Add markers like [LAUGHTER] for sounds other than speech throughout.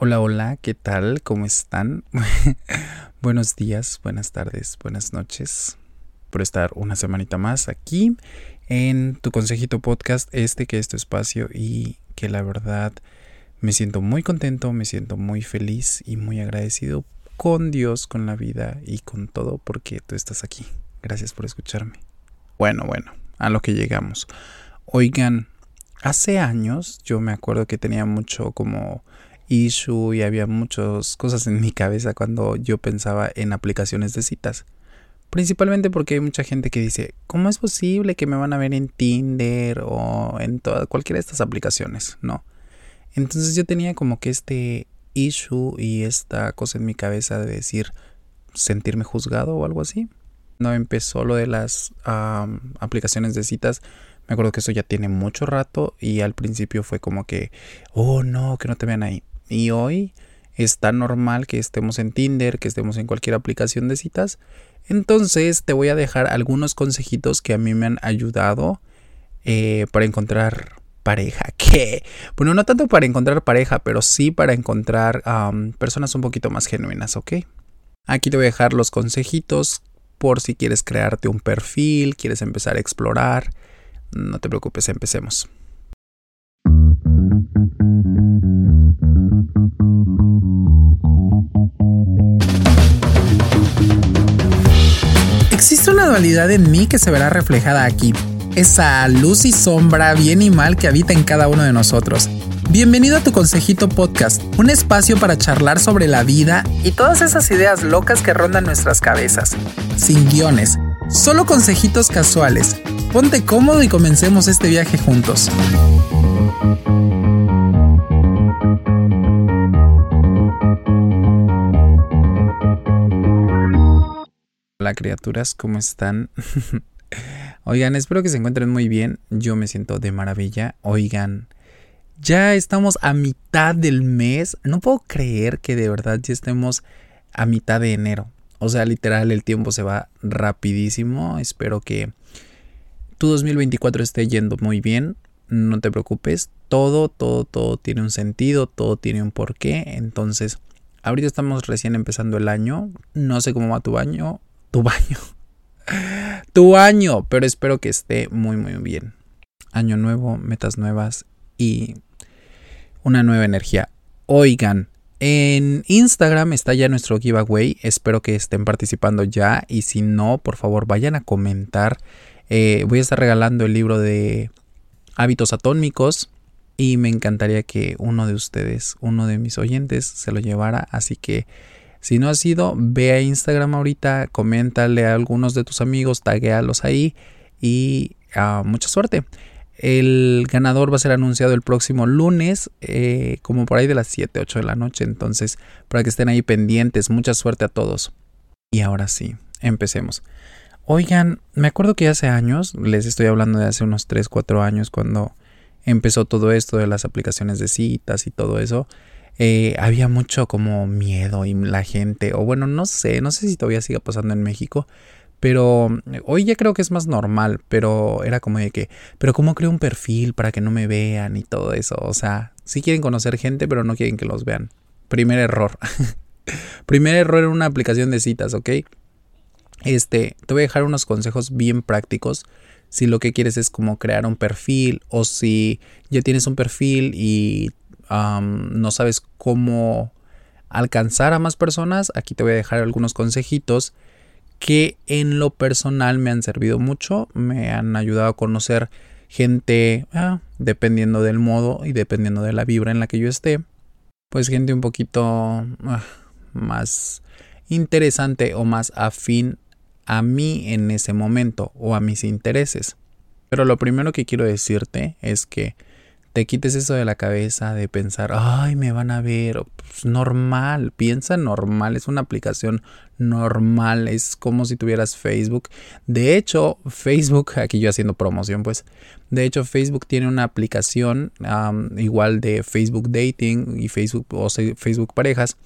Hola, hola, ¿qué tal? ¿Cómo están? [LAUGHS] Buenos días, buenas tardes, buenas noches por estar una semanita más aquí en tu consejito podcast, este que es tu espacio y que la verdad me siento muy contento, me siento muy feliz y muy agradecido con Dios, con la vida y con todo porque tú estás aquí. Gracias por escucharme. Bueno, bueno, a lo que llegamos. Oigan, hace años yo me acuerdo que tenía mucho como issue y había muchas cosas en mi cabeza cuando yo pensaba en aplicaciones de citas. Principalmente porque hay mucha gente que dice, ¿cómo es posible que me van a ver en Tinder o en toda, cualquiera de estas aplicaciones? No. Entonces yo tenía como que este issue y esta cosa en mi cabeza de decir, sentirme juzgado o algo así. No empezó lo de las aplicaciones de citas. Me acuerdo que eso ya tiene mucho rato y al principio fue como que, oh no, que no te vean ahí. Y hoy es tan normal que estemos en Tinder, que estemos en cualquier aplicación de citas. Entonces te voy a dejar algunos consejitos que a mí me han ayudado eh, para encontrar pareja. [LAUGHS] Que, bueno, no tanto para encontrar pareja, pero sí para encontrar personas un poquito más genuinas, ¿ok? Aquí te voy a dejar los consejitos por si quieres crearte un perfil, quieres empezar a explorar. No te preocupes, empecemos. Existe una dualidad en mí que se verá reflejada aquí. Esa luz y sombra, bien y mal que habita en cada uno de nosotros. Bienvenido a tu Consejito Podcast, un espacio para charlar sobre la vida y todas esas ideas locas que rondan nuestras cabezas. Sin guiones, solo consejitos casuales. Ponte cómodo y comencemos este viaje juntos. Criaturas, ¿cómo están? [LAUGHS] Oigan, espero que se encuentren muy bien. Yo me siento de maravilla. Oigan, ya estamos a mitad del mes. No puedo creer que de verdad ya estemos a mitad de enero. O sea, literal, el tiempo se va rapidísimo. Espero que tu 2024 esté yendo muy bien. No te preocupes. Todo, todo, todo tiene un sentido. Todo tiene un porqué. Entonces, ahorita estamos recién empezando el año. No sé cómo va tu año. Tu baño. [LAUGHS] tu año. Pero espero que esté muy, muy bien. Año nuevo, metas nuevas y una nueva energía. Oigan, en Instagram está ya nuestro giveaway. Espero que estén participando ya. Y si no, por favor, vayan a comentar. Eh, voy a estar regalando el libro de hábitos atómicos. Y me encantaría que uno de ustedes, uno de mis oyentes, se lo llevara. Así que si no ha sido, ve a Instagram ahorita, coméntale a algunos de tus amigos, taguealos ahí. Y ah, mucha suerte. El ganador va a ser anunciado el próximo lunes, eh, como por ahí de las 7, 8 de la noche. Entonces, para que estén ahí pendientes, mucha suerte a todos. Y ahora sí, empecemos. Oigan, me acuerdo que hace años, les estoy hablando de hace unos 3, 4 años, cuando empezó todo esto de las aplicaciones de citas y todo eso, eh, había mucho como miedo y la gente, o bueno, no sé, no sé si todavía sigue pasando en México, pero mm, hoy ya creo que es más normal, pero era como de que, pero ¿cómo creo un perfil para que no me vean y todo eso? O sea, sí quieren conocer gente, pero no quieren que los vean. Primer error. [LAUGHS] Primer error en una aplicación de citas, ¿ok? Este, te voy a dejar unos consejos bien prácticos. Si lo que quieres es como crear un perfil o si ya tienes un perfil y no sabes cómo alcanzar a más personas, aquí te voy a dejar algunos consejitos que en lo personal me han servido mucho, me han ayudado a conocer gente, ah, dependiendo del modo y dependiendo de la vibra en la que yo esté, pues gente un poquito ah, más interesante o más afín a mí en ese momento o a mis intereses. Pero lo primero que quiero decirte es que te quites eso de la cabeza de pensar, ay, me van a ver, pues, normal, piensa normal, es una aplicación normal, es como si tuvieras Facebook. De hecho, Facebook, [LAUGHS] aquí yo haciendo promoción, pues, de hecho, Facebook tiene una aplicación igual de Facebook Dating y Facebook o Facebook Parejas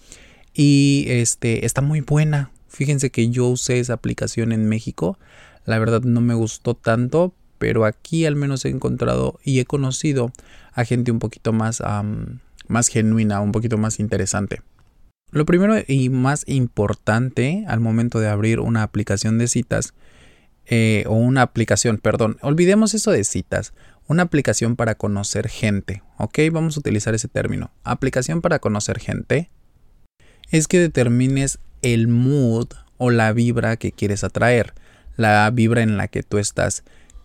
y este está muy buena. Fíjense que yo usé esa aplicación en México. La verdad no me gustó tanto, pero aquí al menos he encontrado y he conocido a gente un poquito más, más genuina, un poquito más interesante. Lo primero y más importante al momento de abrir una aplicación de citas, eh, o una aplicación, perdón, olvidemos eso de citas, una aplicación para conocer gente, ¿ok? Vamos a utilizar ese término, aplicación para conocer gente, es que determines el mood o la vibra que quieres atraer, la vibra en la que tú estás,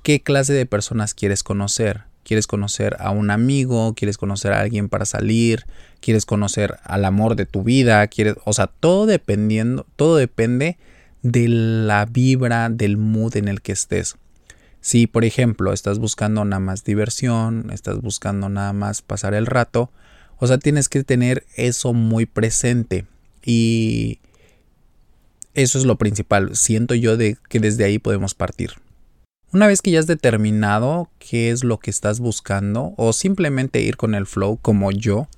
qué clase de personas quieres conocer, quieres conocer a un amigo, quieres conocer a alguien para salir, quieres conocer al amor de tu vida, quieres, o sea, todo dependiendo, todo depende de la vibra, del mood en el que estés. Si, por ejemplo, estás buscando nada más diversión, estás buscando nada más pasar el rato, o sea, tienes que tener eso muy presente y eso es lo principal. Siento yo de que desde ahí podemos partir. Una vez que ya has determinado qué es lo que estás buscando o simplemente ir con el flow como yo,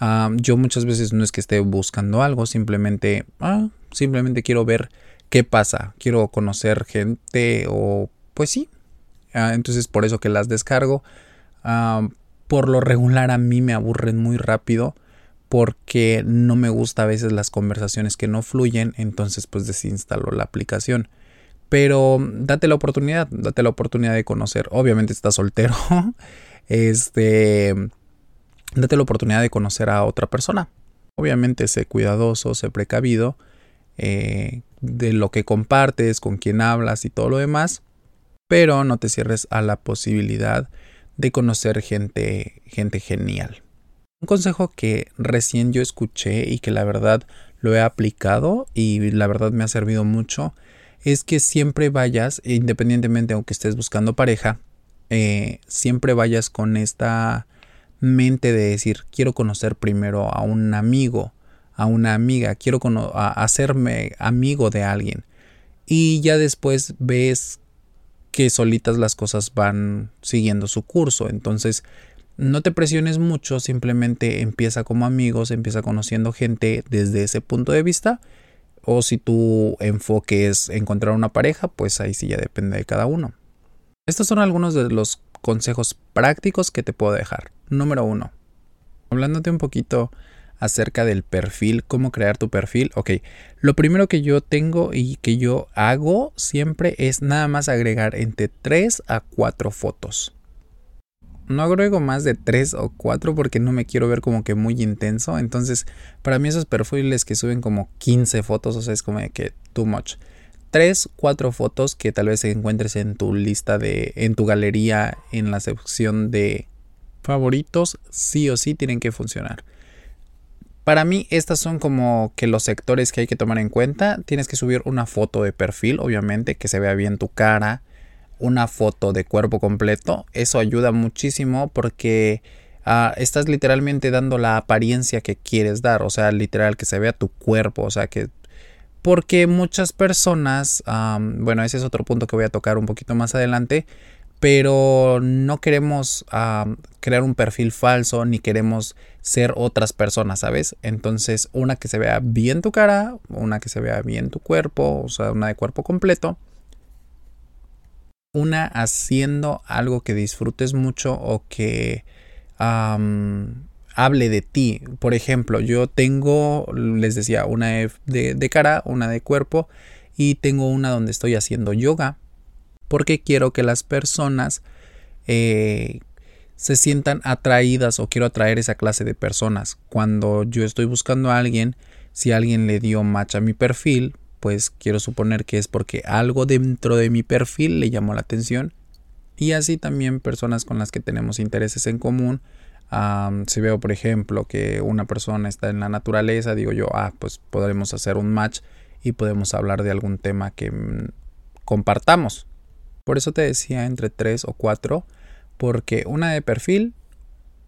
ah, yo muchas veces no es que esté buscando algo, simplemente, ah, simplemente quiero ver qué pasa, quiero conocer gente o pues sí. Ah, entonces por eso que las descargo. por lo regular a mí me aburren muy rápido porque no me gusta a veces las conversaciones que no fluyen, entonces pues desinstalo la aplicación. Pero date la oportunidad, date la oportunidad de conocer. Obviamente estás soltero. [LAUGHS] este. Date la oportunidad de conocer a otra persona. Obviamente sé cuidadoso, sé precavido eh, de lo que compartes, con quién hablas y todo lo demás. Pero no te cierres a la posibilidad de conocer gente, gente genial. Un consejo que recién yo escuché y que la verdad lo he aplicado y la verdad me ha servido mucho es que siempre vayas, independientemente aunque estés buscando pareja, eh, siempre vayas con esta mente de decir, quiero conocer primero a un amigo, a una amiga, quiero hacerme amigo de alguien. Y ya después ves que solitas las cosas van siguiendo su curso. Entonces, no te presiones mucho, simplemente empieza como amigos, empieza conociendo gente desde ese punto de vista o si tu enfoque es encontrar una pareja, pues ahí sí ya depende de cada uno. Estos son algunos de los consejos prácticos que te puedo dejar. Número uno, hablándote un poquito acerca del perfil, cómo crear tu perfil. Ok, lo primero que yo tengo y que yo hago siempre es nada más agregar entre 3 a 4 fotos no agrego más de 3 o 4 porque no me quiero ver como que muy intenso. Entonces, para mí esos perfiles que suben como 15 fotos, o sea, es como que too much. 3, 4 fotos que tal vez encuentres en tu lista de, en tu galería, en la sección de favoritos, sí o sí tienen que funcionar. Para mí, estas son como que los sectores que hay que tomar en cuenta. Tienes que subir una foto de perfil, obviamente, que se vea bien tu cara, una foto de cuerpo completo, eso ayuda muchísimo porque ah, estás literalmente dando la apariencia que quieres dar, o sea, literal que se vea tu cuerpo, o sea, que... Porque muchas personas, bueno, ese es otro punto que voy a tocar un poquito más adelante, pero no queremos crear un perfil falso ni queremos ser otras personas, ¿sabes? Entonces, una que se vea bien tu cara, una que se vea bien tu cuerpo, o sea, una de cuerpo completo una haciendo algo que disfrutes mucho o que hable de ti. Por ejemplo, yo tengo, les decía, una de, cara, una de cuerpo y tengo una donde estoy haciendo yoga porque quiero que las personas eh, se sientan atraídas o quiero atraer esa clase de personas. Cuando yo estoy buscando a alguien, si alguien le dio match a mi perfil, pues quiero suponer que es porque algo dentro de mi perfil le llamó la atención. Y así también personas con las que tenemos intereses en común. si veo, por ejemplo, que una persona está en la naturaleza, digo yo, ah, pues podremos hacer un match y podemos hablar de algún tema que mm, compartamos. Por eso te decía entre tres o cuatro, porque una de perfil,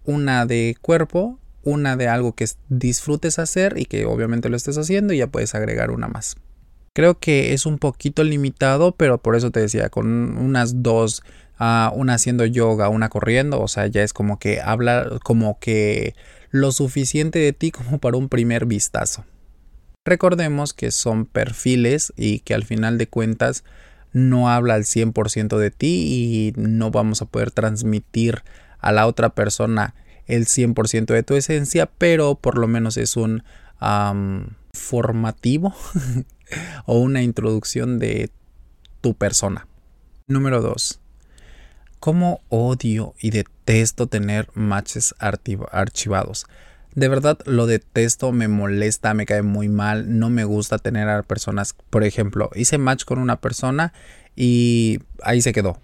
una de cuerpo, una de algo que disfrutes hacer y que obviamente lo estés haciendo y ya puedes agregar una más. Creo que es un poquito limitado, pero por eso te decía, con unas dos, uh, una haciendo yoga, una corriendo, o sea, ya es como que habla como que lo suficiente de ti [LAUGHS] como para un primer vistazo. Recordemos que son perfiles y que al final de cuentas no habla al 100% de ti y no vamos a poder transmitir a la otra persona el 100% de tu esencia, pero por lo menos es un formativo [LAUGHS] o una introducción de tu persona. Número 2. ¿Cómo odio y detesto tener matches archivados? De verdad lo detesto, me molesta, me cae muy mal, no me gusta tener a personas, por ejemplo, hice match con una persona y ahí se quedó.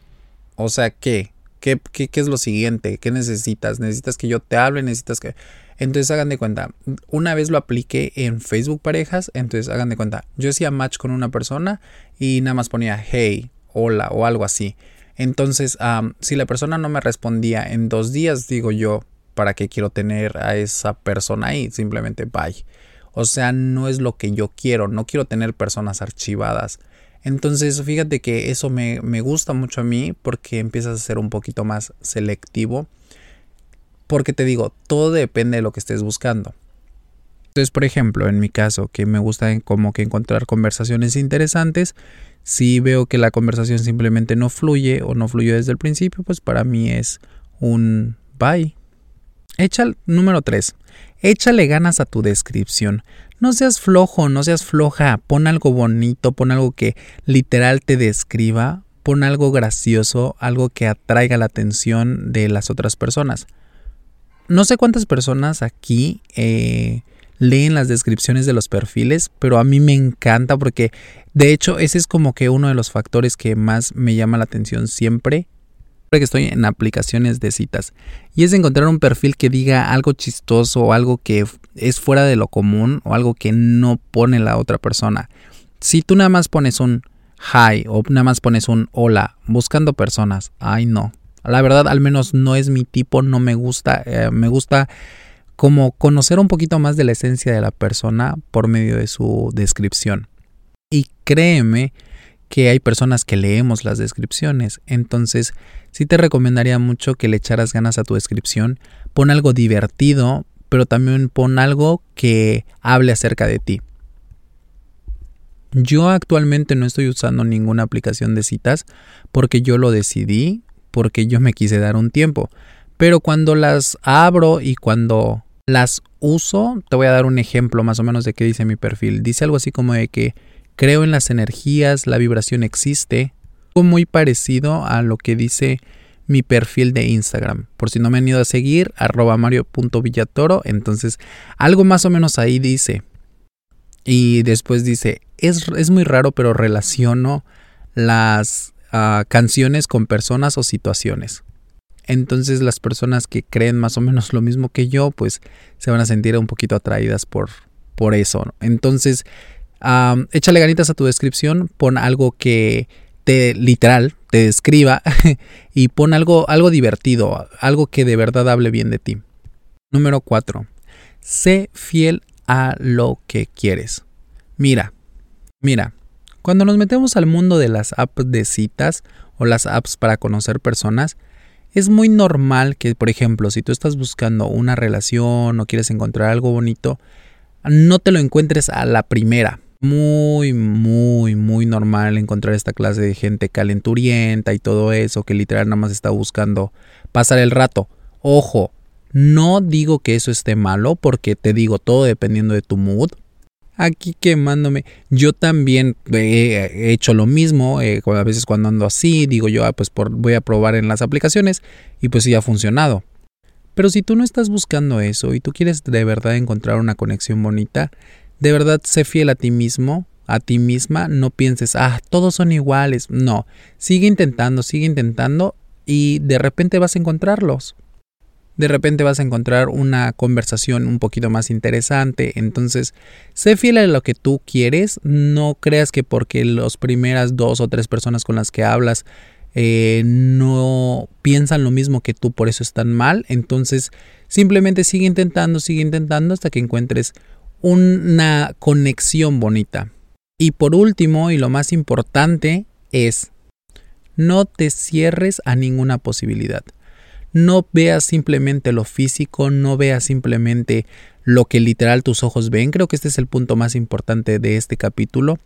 O sea, ¿qué? ¿Qué, qué, qué es lo siguiente? ¿Qué necesitas? ¿Necesitas que yo te hable? ¿Necesitas que...? Entonces hagan de cuenta, una vez lo apliqué en Facebook parejas, entonces hagan de cuenta, yo hacía match con una persona y nada más ponía hey, hola o algo así. Entonces, si la persona no me respondía en dos días, digo yo, ¿para qué quiero tener a esa persona ahí? Simplemente bye. O sea, no es lo que yo quiero, no quiero tener personas archivadas. Entonces, fíjate que eso me, me gusta mucho a mí porque empiezas a ser un poquito más selectivo. Porque te digo, todo depende de lo que estés buscando. Entonces, por ejemplo, en mi caso, que me gusta como que encontrar conversaciones interesantes, si veo que la conversación simplemente no fluye o no fluyó desde el principio, pues para mí es un bye. Echa número 3. Échale ganas a tu descripción. No seas flojo, no seas floja. Pon algo bonito, pon algo que literal te describa. Pon algo gracioso, algo que atraiga la atención de las otras personas. No sé cuántas personas aquí eh, leen las descripciones de los perfiles, pero a mí me encanta porque de hecho ese es como que uno de los factores que más me llama la atención siempre que estoy en aplicaciones de citas y es encontrar un perfil que diga algo chistoso o algo que es fuera de lo común o algo que no pone la otra persona. Si tú nada más pones un hi o nada más pones un hola buscando personas, ay no. La verdad al menos no es mi tipo, no me gusta, eh, me gusta como conocer un poquito más de la esencia de la persona por medio de su descripción. Y créeme que hay personas que leemos las descripciones, entonces sí te recomendaría mucho que le echaras ganas a tu descripción, pon algo divertido, pero también pon algo que hable acerca de ti. Yo actualmente no estoy usando ninguna aplicación de citas porque yo lo decidí, porque yo me quise dar un tiempo. Pero cuando las abro y cuando las uso, te voy a dar un ejemplo más o menos de qué dice mi perfil. Dice algo así como de que creo en las energías, la vibración existe, muy parecido a lo que dice mi perfil de Instagram. Por si no me han ido a seguir, arroba mario.villatoro. Entonces, algo más o menos ahí dice. Y después dice, es, es muy raro, pero relaciono las canciones con personas o situaciones. Entonces las personas que creen más o menos lo mismo que yo, pues se van a sentir un poquito atraídas por, por eso. Entonces, échale ganitas a tu descripción, pon algo que te literal te describa [LAUGHS] y pon algo, algo divertido, algo que de verdad hable bien de ti. Número 4. Sé fiel a lo que quieres. Mira, mira, cuando nos metemos al mundo de las apps de citas o las apps para conocer personas, es muy normal que, por ejemplo, si tú estás buscando una relación o quieres encontrar algo bonito, no te lo encuentres a la primera muy, muy, muy normal encontrar esta clase de gente calenturienta y todo eso, que literal nada más está buscando pasar el rato. Ojo, no digo que eso esté malo, porque te digo todo dependiendo de tu mood. Aquí quemándome. Yo también he hecho lo mismo. Eh, a veces cuando ando así, digo yo, ah, pues voy a probar en las aplicaciones y pues sí ha funcionado. Pero si tú no estás buscando eso y tú quieres de verdad encontrar una conexión bonita, de verdad sé fiel a ti mismo, a ti misma, no pienses, ah, todos son iguales. No, sigue intentando, sigue intentando y de repente vas a encontrarlos. De repente vas a encontrar una conversación un poquito más interesante. Entonces, sé fiel a lo que tú quieres. No creas que porque las primeras dos o tres personas con las que hablas eh, no piensan lo mismo que tú, por eso están mal. Entonces, simplemente sigue intentando, sigue intentando hasta que encuentres una conexión bonita. Y por último, y lo más importante, es no te cierres a ninguna posibilidad. No veas simplemente lo físico, no veas simplemente lo que literal tus ojos ven. Creo que este es el punto más importante de este capítulo.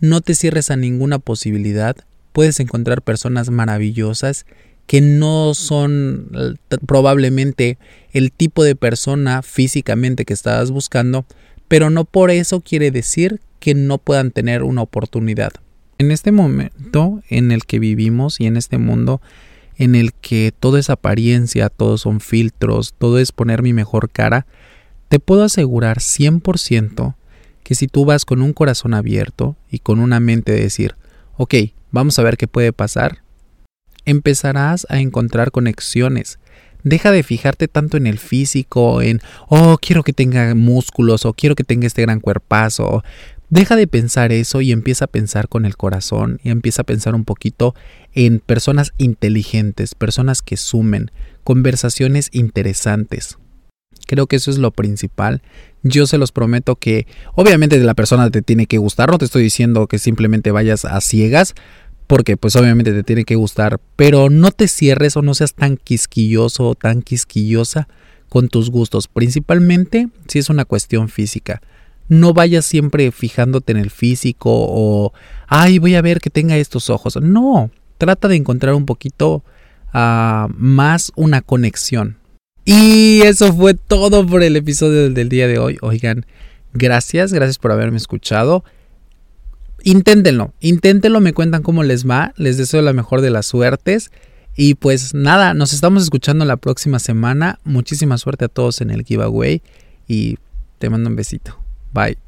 No te cierres a ninguna posibilidad. Puedes encontrar personas maravillosas que no son eh, probablemente el tipo de persona físicamente que estabas buscando, pero no por eso quiere decir que no puedan tener una oportunidad. En este momento en el que vivimos y en este mundo en el que todo es apariencia, todos son filtros, todo es poner mi mejor cara, te puedo asegurar 100% que si tú vas con un corazón abierto y con una mente de decir, ok, vamos a ver qué puede pasar, empezarás a encontrar conexiones. Deja de fijarte tanto en el físico, en, oh, quiero que tenga músculos o quiero que tenga este gran cuerpazo. Deja de pensar eso y empieza a pensar con el corazón y empieza a pensar un poquito en personas inteligentes, personas que sumen, conversaciones interesantes. Creo que eso es lo principal. Yo se los prometo que obviamente la persona te tiene que gustar, no te estoy diciendo que simplemente vayas a ciegas, porque pues obviamente te tiene que gustar, pero no te cierres o no seas tan quisquilloso o tan quisquillosa con tus gustos, principalmente si es una cuestión física. No vayas siempre fijándote en el físico o, ay, voy a ver que tenga estos ojos. No, trata de encontrar un poquito uh, más una conexión. Y eso fue todo por el episodio del día de hoy. Oigan, gracias, gracias por haberme escuchado. Inténtenlo, inténtenlo, me cuentan cómo les va, les deseo la mejor de las suertes. Y pues nada, nos estamos escuchando la próxima semana. Muchísima suerte a todos en el giveaway y te mando un besito. Bye.